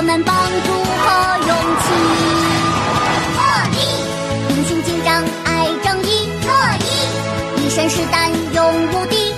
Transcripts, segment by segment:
我们帮助和勇气。破例，英雄警长爱正义，乐意一身是胆勇无敌，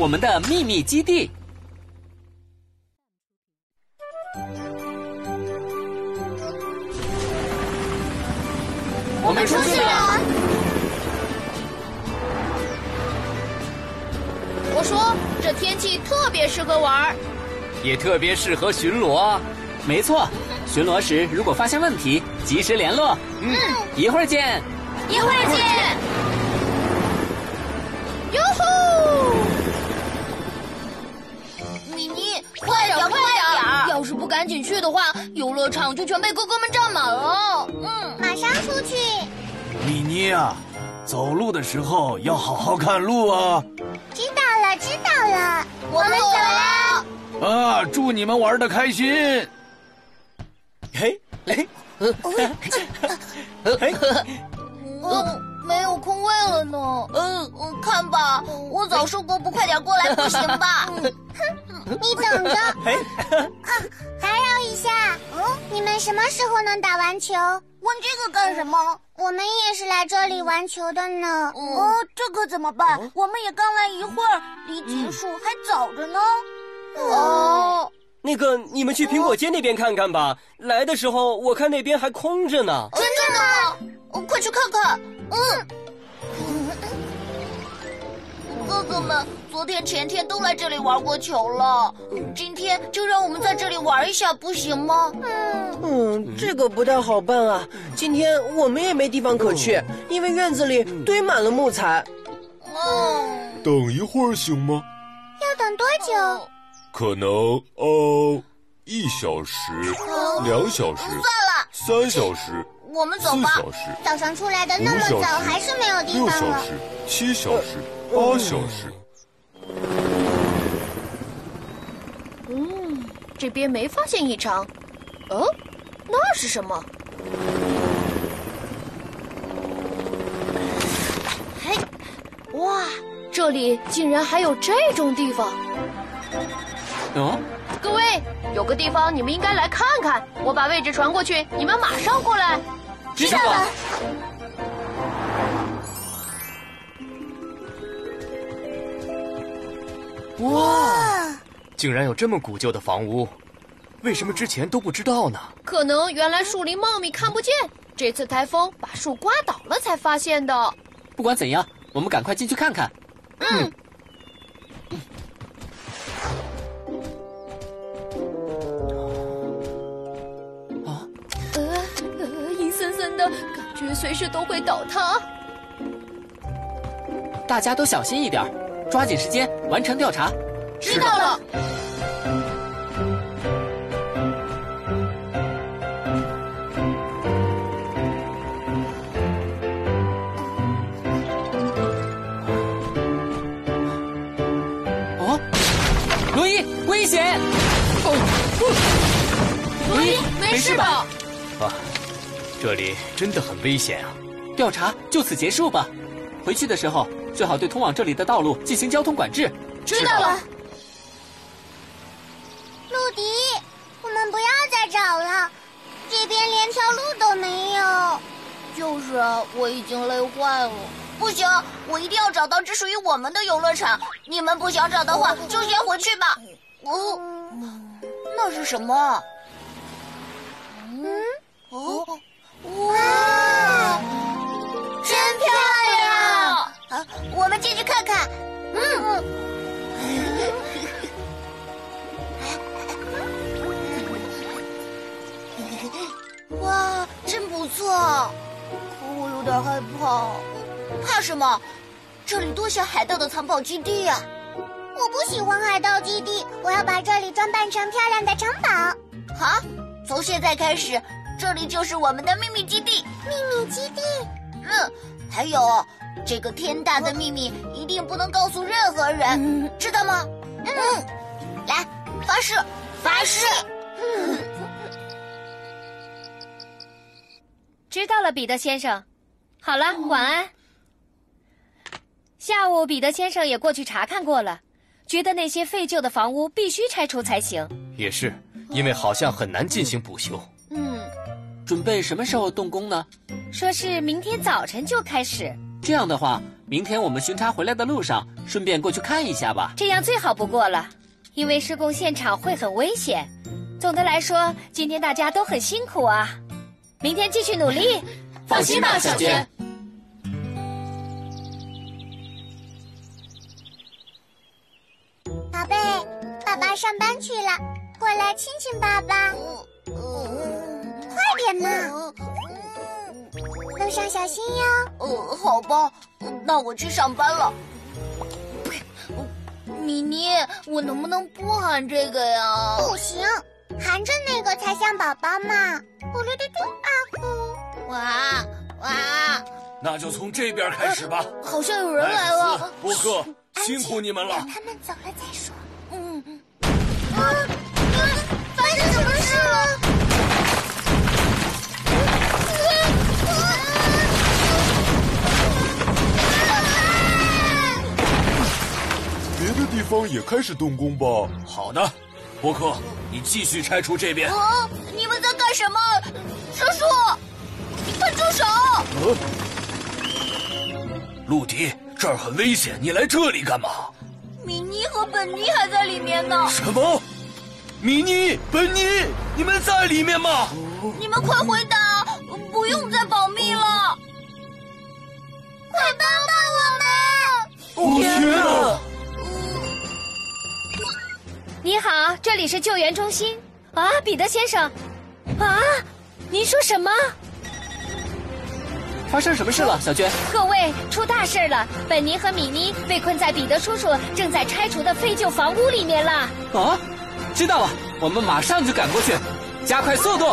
我们的秘密基地。我们出去了。我说这天气特别适合玩儿。也特别适合巡逻啊。没错，巡逻时如果发现问题，及时联络。嗯，一会儿见。一会儿见。快点，快点！要是不赶紧去的话，游乐场就全被哥哥们占满了。嗯，马上出去。米妮啊，走路的时候要好好看路啊！知道了，知道了，我们走了。啊，祝你们玩的开心！嘿，嘿，呃，没有空位了呢。嗯，看吧，我早说过不快点过来 不行吧？你等着。啊，打扰一下，嗯，你们什么时候能打完球？问这个干什么？我们也是来这里玩球的呢。哦，这可怎么办？我们也刚来一会儿，离结束还早着呢。哦，那个，你们去苹果街那边看看吧。来的时候我看那边还空着呢。真的吗？哦快去看看。嗯。哥哥们昨天、前天都来这里玩过球了，今天就让我们在这里玩一下，不行吗？嗯。嗯，这个不太好办啊。今天我们也没地方可去，因为院子里堆满了木材。嗯。等一会儿行吗？要等多久？可能呃，一小时、两小时、算了，三小时、四我们走吧。小时、早上出来的那么早，还是没有地方了。六小时、七小时、八小时。嗯，这边没发现异常。哦，那是什么？嘿，哇，这里竟然还有这种地方！哦，各位，有个地方你们应该来看看。我把位置传过去，你们马上过来。知道了。哇，竟然有这么古旧的房屋，为什么之前都不知道呢？可能原来树林茂密看不见，这次台风把树刮倒了才发现的。不管怎样，我们赶快进去看看。嗯，随时都会倒塌。大家都小心一点，抓紧时间完成调查。知道了。哦，罗伊，危险！哦，罗伊，没事吧？啊，这里真的很危险啊！调查就此结束吧。回去的时候最好对通往这里的道路进行交通管制。知道了。陆迪，我们不要再找了，这边连条路都没有。就是啊，我已经累坏了。不行，我一定要找到只属于我们的游乐场。你们不想找的话，就先回去吧。哦，那是什么？嗯，哦，哇真漂亮！啊我们进去看看。嗯。嗯 哇真不错我有点害怕。怕什么？这里多像海盗的藏宝基地啊我不喜欢海盗基地我要把这里装扮成漂亮的城堡好从现在开始这里就是我们的秘密基地。秘密基地。嗯，还有这个天大的秘密，一定不能告诉任何人，知道吗？嗯，来，发誓，发誓。知道了，彼得先生。好了，晚安。下午，彼得先生也过去查看过了，觉得那些废旧的房屋必须拆除才行。也是，因为好像很难进行补修。嗯，准备什么时候动工呢？说是明天早晨就开始。这样的话，明天我们巡查回来的路上，顺便过去看一下吧。这样最好不过了，因为施工现场会很危险。总的来说，今天大家都很辛苦啊。明天继续努力，放心吧，小娟。宝贝，爸爸上班去了，过来亲亲爸爸。快点嘛，路上小心哟。呃，好吧，那我去上班了。米妮，我能不能不喊这个呀？不行。含着那个才像宝宝嘛！咕噜嘟嘟啊呼！哇哇！那就从这边开始吧。好像有人来了。波克，辛苦你们了。他们走了再说。嗯。啊啊！发生什么事了？方也开始动工吧。好的。波克，你继续拆除这边。啊！你们在干什么？叔叔，快住手！陆迪，这儿很危险，你来这里干嘛？米妮和本尼还在里面呢。什么？米妮、本尼，你们在里面吗？你们快回答，不用再保密了。快帮帮我们！天哪！你好，这里是救援中心。啊，彼得先生，啊，您说什么？发生什么事了，小娟？各位，出大事了！本尼和米妮被困在彼得叔叔正在拆除的废旧房屋里面了。啊，知道了，我们马上就赶过去，加快速度。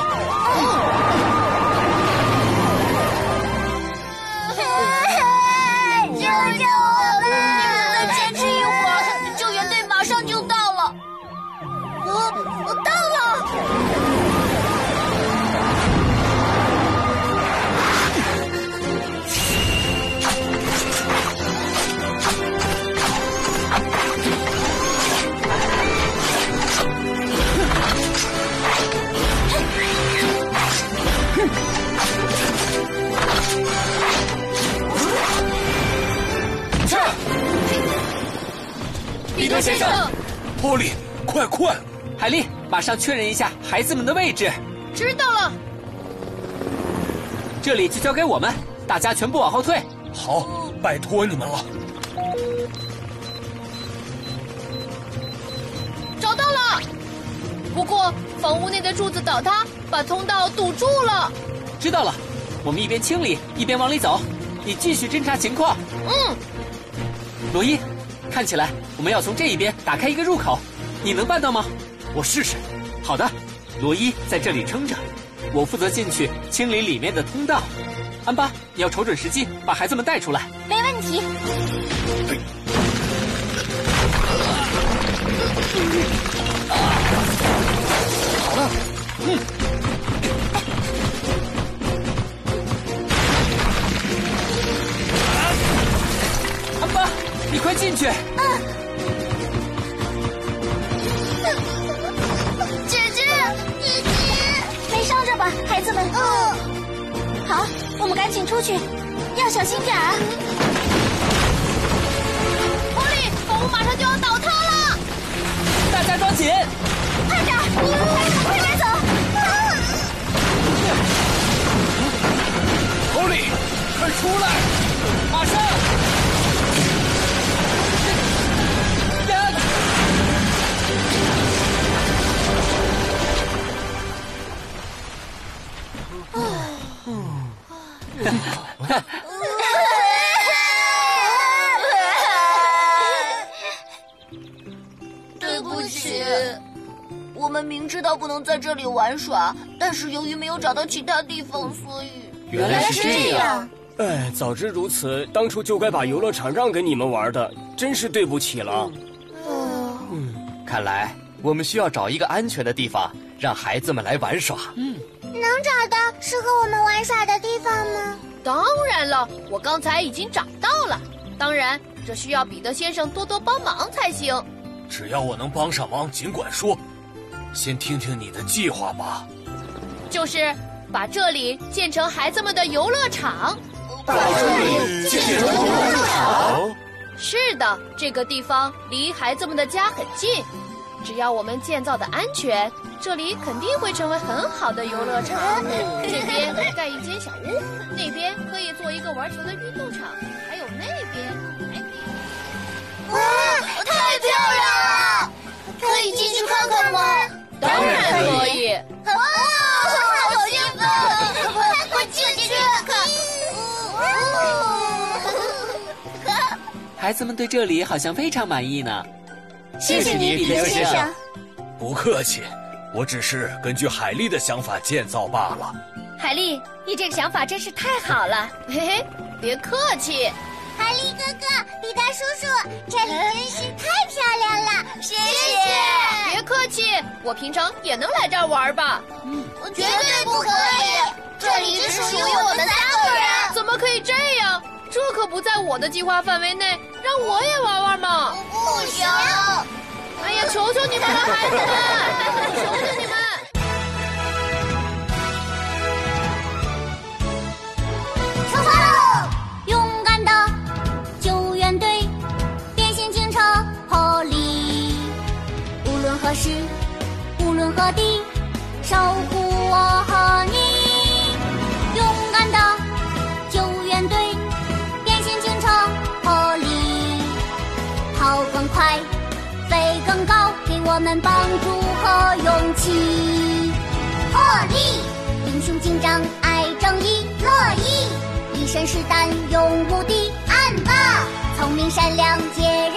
彼上确认一下孩子们的位置。知道了。这里就交给我们，大家全部往后退。好，拜托你们了。找到了，不过房屋内的柱子倒塌，把通道堵住了。知道了，我们一边清理一边往里走。你继续侦查情况。嗯。罗伊。看起来我们要从这一边打开一个入口，你能办到吗？我试试。好的，罗伊在这里撑着，我负责进去清理里面的通道。安巴，你要瞅准时机把孩子们带出来。没问题。好了，嗯。你快进去！姐赶紧出去，要小心点儿。波利，房屋马上就要倒塌了，大家抓紧！快点，快点走！狐狸，快出来！马上！在这里玩耍，但是由于没有找到其他地方，所以原来是这样。哎，早知如此，当初就该把游乐场让给你们玩的，真是对不起了。嗯看来我们需要找一个安全的地方，让孩子们来玩耍。嗯能找到适合我们玩耍的地方吗？当然了，我刚才已经找到了。当然，这需要彼得先生多多帮忙才行。只要我能帮上忙，尽管说。先听听你的计划吧。就是把这里建成孩子们的游乐场。把这里建成游乐场。是的，这个地方离孩子们的家很近，只要我们建造的安全，这里肯定会成为很好的游乐场。这边盖一间小屋，那边可以做一个玩球的运动场，还有那边子们对这里好像非常满意呢。谢谢你，彼得先生。不客气，我只是根据海丽的想法建造罢了。海丽，你这个想法真是太好了。嘿嘿，别客气。海丽哥哥，彼得叔叔，这里真是太漂亮了，谢谢。别客气，我平常也能来这儿玩吧？嗯，绝对不可以，这里只属于我们三个人。怎么可以这样？这可不在我的计划范围内，让我也玩玩嘛！不行！哎呀，求求你们了，孩子们，求求你们！我们帮助和勇气。破例，英雄警长爱正义，乐意。一身是胆，勇无敌，暗霸，聪明善良，坚